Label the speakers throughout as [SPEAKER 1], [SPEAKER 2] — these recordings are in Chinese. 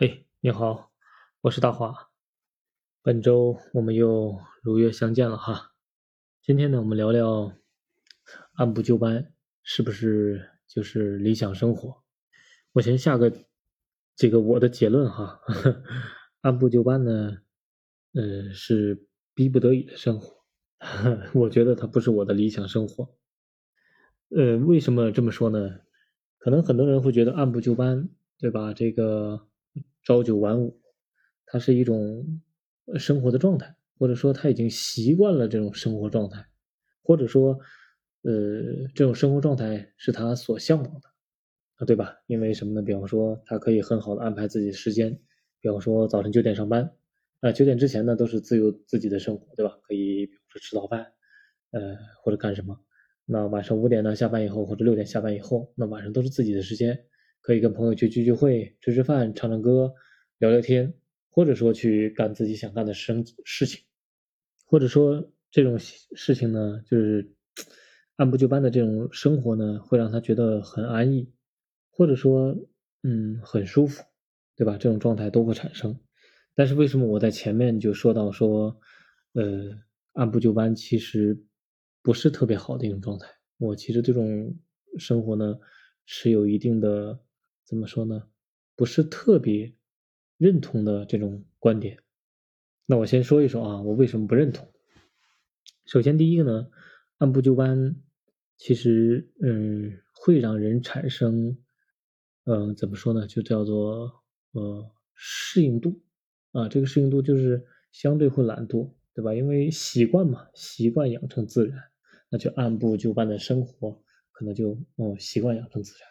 [SPEAKER 1] 嘿，你好，我是大华。本周我们又如约相见了哈。今天呢，我们聊聊按部就班是不是就是理想生活？我先下个这个我的结论哈。按部就班呢，嗯，是逼不得已的生活。我觉得它不是我的理想生活。呃，为什么这么说呢？可能很多人会觉得按部就班，对吧？这个。朝九晚五，它是一种生活的状态，或者说他已经习惯了这种生活状态，或者说，呃，这种生活状态是他所向往的，啊，对吧？因为什么呢？比方说，他可以很好的安排自己的时间，比方说早晨九点上班，啊，九点之前呢都是自由自己的生活，对吧？可以比如说吃早饭，呃，或者干什么。那晚上五点呢下班以后，或者六点下班以后，那晚上都是自己的时间。可以跟朋友去聚聚会、吃吃饭、唱唱歌、聊聊天，或者说去干自己想干的生事情，或者说这种事情呢，就是 按部就班的这种生活呢，会让他觉得很安逸，或者说嗯很舒服，对吧？这种状态都会产生。但是为什么我在前面就说到说，呃，按部就班其实不是特别好的一种状态？我其实这种生活呢是有一定的。怎么说呢？不是特别认同的这种观点。那我先说一说啊，我为什么不认同？首先，第一个呢，按部就班，其实嗯，会让人产生，嗯，怎么说呢？就叫做呃适应度啊，这个适应度就是相对会懒惰，对吧？因为习惯嘛，习惯养成自然，那就按部就班的生活，可能就哦习惯养成自然。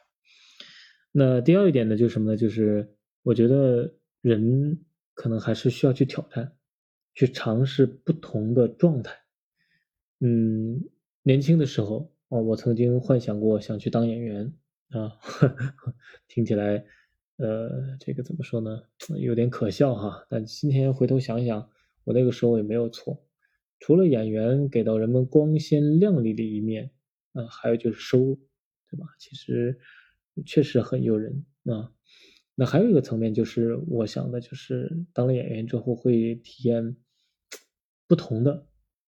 [SPEAKER 1] 那第二一点呢，就是什么呢？就是我觉得人可能还是需要去挑战，去尝试不同的状态。嗯，年轻的时候哦，我曾经幻想过想去当演员啊，听起来呃，这个怎么说呢？有点可笑哈。但今天回头想想，我那个时候也没有错。除了演员给到人们光鲜亮丽的一面，啊，还有就是收入，对吧？其实。确实很诱人啊！那还有一个层面就是，我想的就是当了演员之后会体验不同的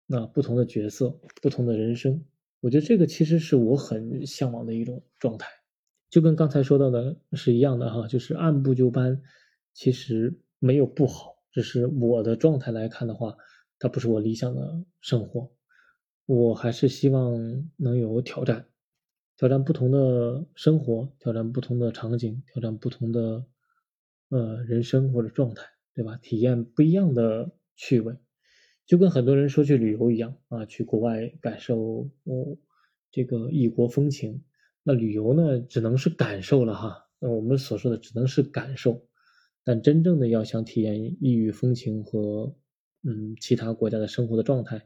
[SPEAKER 1] 那不同的角色、不同的人生。我觉得这个其实是我很向往的一种状态，就跟刚才说到的是一样的哈，就是按部就班，其实没有不好，只是我的状态来看的话，它不是我理想的生活。我还是希望能有挑战。挑战不同的生活，挑战不同的场景，挑战不同的呃人生或者状态，对吧？体验不一样的趣味，就跟很多人说去旅游一样啊，去国外感受哦这个异国风情。那旅游呢，只能是感受了哈。那我们所说的只能是感受，但真正的要想体验异域风情和嗯其他国家的生活的状态。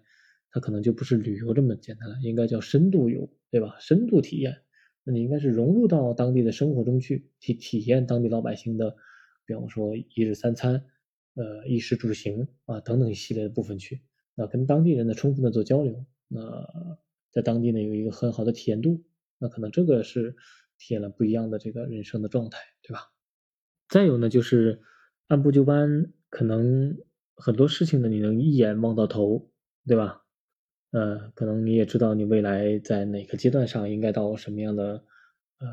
[SPEAKER 1] 它可能就不是旅游这么简单了，应该叫深度游，对吧？深度体验，那你应该是融入到当地的生活中去，体体验当地老百姓的，比方说一日三餐，呃，衣食住行啊等等一系列的部分去，那跟当地人呢充分的做交流，那在当地呢有一个很好的体验度，那可能这个是体验了不一样的这个人生的状态，对吧？再有呢就是按部就班，可能很多事情呢你能一眼望到头，对吧？呃，可能你也知道，你未来在哪个阶段上应该到什么样的呃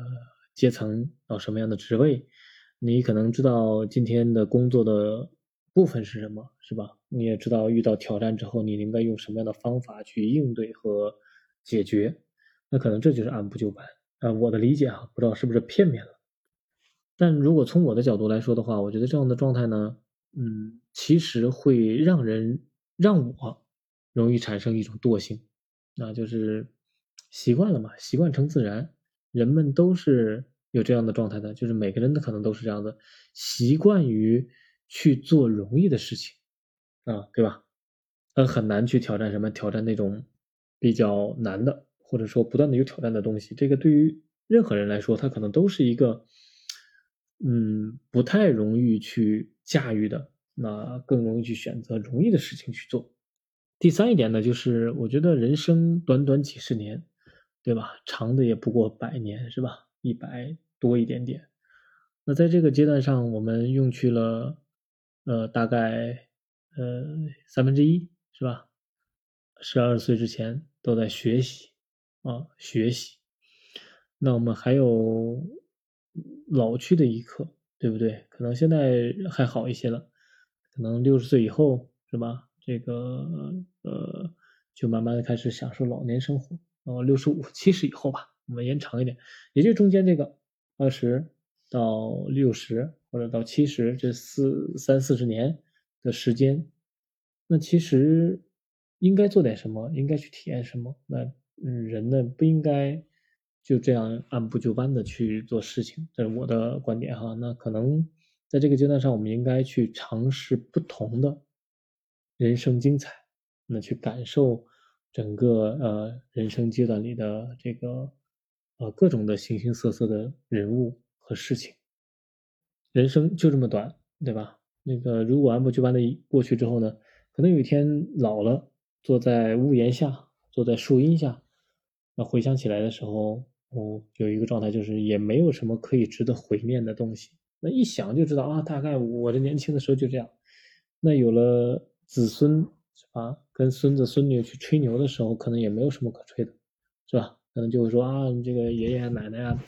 [SPEAKER 1] 阶层，到什么样的职位，你可能知道今天的工作的部分是什么，是吧？你也知道遇到挑战之后，你应该用什么样的方法去应对和解决。那可能这就是按部就班啊，我的理解啊，不知道是不是片面了。但如果从我的角度来说的话，我觉得这样的状态呢，嗯，其实会让人让我。容易产生一种惰性，那就是习惯了嘛，习惯成自然。人们都是有这样的状态的，就是每个人的可能都是这样的，习惯于去做容易的事情，啊，对吧？嗯，很难去挑战什么，挑战那种比较难的，或者说不断的有挑战的东西。这个对于任何人来说，他可能都是一个，嗯，不太容易去驾驭的，那更容易去选择容易的事情去做。第三一点呢，就是我觉得人生短短几十年，对吧？长的也不过百年，是吧？一百多一点点。那在这个阶段上，我们用去了呃大概呃三分之一是吧？十二岁之前都在学习啊学习，那我们还有老去的一刻，对不对？可能现在还好一些了，可能六十岁以后是吧？这个呃就慢慢的开始享受老年生活，然后六十五七十以后吧，我们延长一点，也就中间这个二十到六十或者到七十这四三四十年的时间，那其实。应该做点什么？应该去体验什么？那嗯，人呢不应该就这样按部就班的去做事情，这是我的观点哈。那可能在这个阶段上，我们应该去尝试不同的人生精彩，那去感受整个呃人生阶段里的这个呃各种的形形色色的人物和事情。人生就这么短，对吧？那个如果按部就班的过去之后呢，可能有一天老了。坐在屋檐下，坐在树荫下，那回想起来的时候，哦有一个状态，就是也没有什么可以值得怀念的东西。那一想就知道啊，大概我的年轻的时候就这样。那有了子孙是吧？跟孙子孙女去吹牛的时候，可能也没有什么可吹的，是吧？可能就会说啊，你这个爷爷奶奶啊，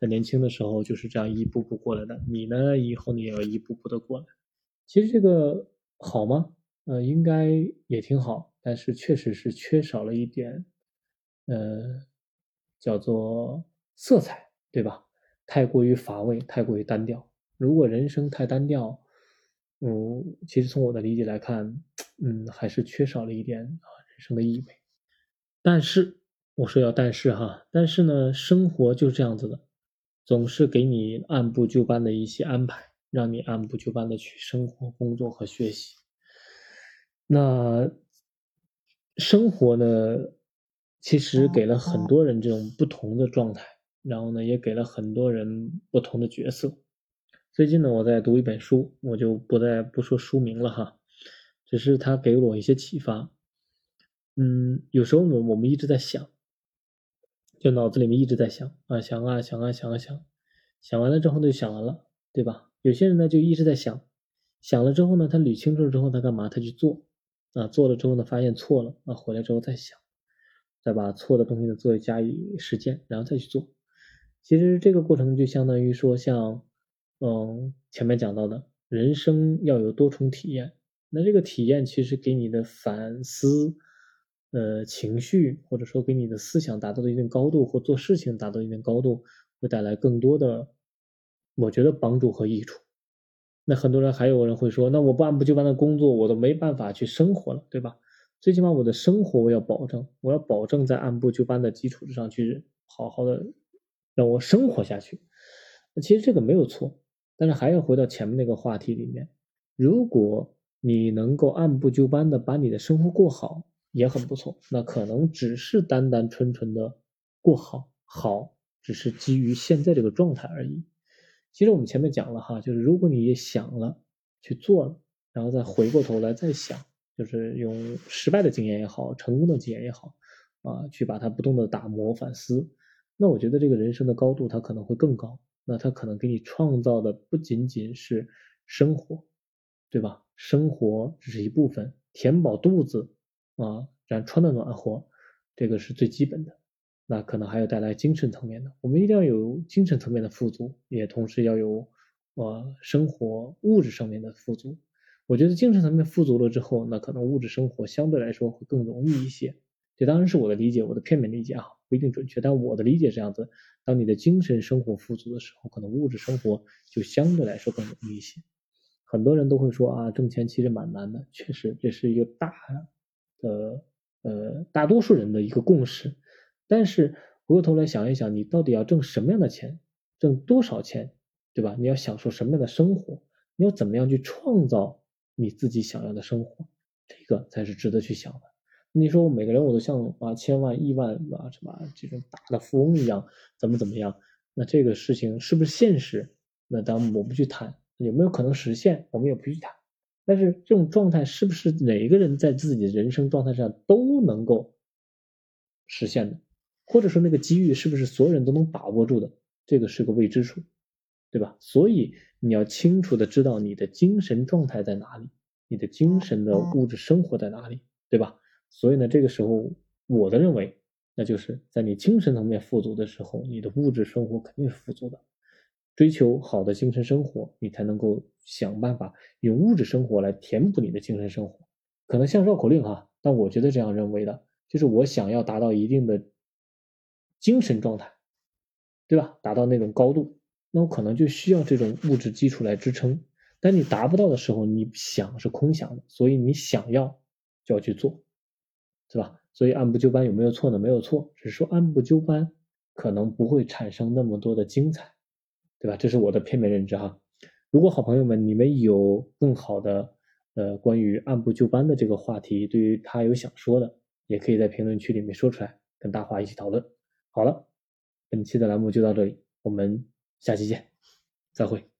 [SPEAKER 1] 在年轻的时候就是这样一步步过来的，你呢，以后你也要一步步的过来。其实这个好吗？呃，应该也挺好。但是确实是缺少了一点，呃，叫做色彩，对吧？太过于乏味，太过于单调。如果人生太单调，嗯，其实从我的理解来看，嗯，还是缺少了一点啊人生的意味。但是我说要但是哈，但是呢，生活就是这样子的，总是给你按部就班的一些安排，让你按部就班的去生活、工作和学习。那。生活呢，其实给了很多人这种不同的状态，然后呢，也给了很多人不同的角色。最近呢，我在读一本书，我就不再不说书名了哈，只是他给我一些启发。嗯，有时候呢，我们一直在想，就脑子里面一直在想啊，想啊想啊想啊想，想完了之后呢就想完了，对吧？有些人呢就一直在想，想了之后呢，他捋清楚了之后他干嘛？他去做。啊，做了之后呢，发现错了啊，回来之后再想，再把错的东西呢做加以实践，然后再去做。其实这个过程就相当于说，像嗯前面讲到的，人生要有多重体验。那这个体验其实给你的反思、呃情绪，或者说给你的思想达到了一定高度，或做事情达到一定高度，会带来更多的，我觉得帮助和益处。那很多人还有人会说，那我不按部就班的工作，我都没办法去生活了，对吧？最起码我的生活我要保证，我要保证在按部就班的基础之上去好好的让我生活下去。那其实这个没有错，但是还要回到前面那个话题里面，如果你能够按部就班的把你的生活过好，也很不错。那可能只是单单纯纯的过好，好只是基于现在这个状态而已。其实我们前面讲了哈，就是如果你也想了去做了，然后再回过头来再想，就是用失败的经验也好，成功的经验也好，啊，去把它不断的打磨反思，那我觉得这个人生的高度它可能会更高。那它可能给你创造的不仅仅是生活，对吧？生活只是一部分，填饱肚子啊，然穿的暖和，这个是最基本的。那可能还要带来精神层面的，我们一定要有精神层面的富足，也同时要有，呃，生活物质上面的富足。我觉得精神层面富足了之后，那可能物质生活相对来说会更容易一些。这当然是我的理解，我的片面理解啊，不一定准确，但我的理解是这样子：当你的精神生活富足的时候，可能物质生活就相对来说更容易一些。很多人都会说啊，挣钱其实蛮难的，确实这是一个大的呃大多数人的一个共识。但是回过头来想一想，你到底要挣什么样的钱，挣多少钱，对吧？你要享受什么样的生活？你要怎么样去创造你自己想要的生活？这个才是值得去想的。你说我每个人我都像啊千万亿万啊什么这种大的富翁一样，怎么怎么样？那这个事情是不是现实？那当然我不去谈，有没有可能实现？我们也不去谈。但是这种状态是不是每一个人在自己的人生状态上都能够实现的？或者说那个机遇是不是所有人都能把握住的？这个是个未知数。对吧？所以你要清楚的知道你的精神状态在哪里，你的精神的物质生活在哪里，对吧？所以呢，这个时候我的认为，那就是在你精神层面富足的时候，你的物质生活肯定是富足的。追求好的精神生活，你才能够想办法用物质生活来填补你的精神生活。可能像绕口令哈，但我觉得这样认为的，就是我想要达到一定的精神状态，对吧？达到那种高度，那我可能就需要这种物质基础来支撑。但你达不到的时候，你想是空想的，所以你想要就要去做，是吧？所以按部就班有没有错呢？没有错，只是说按部就班可能不会产生那么多的精彩。对吧？这是我的片面认知哈。如果好朋友们你们有更好的呃关于按部就班的这个话题，对于他有想说的，也可以在评论区里面说出来，跟大华一起讨论。好了，本期的栏目就到这里，我们下期见，再会。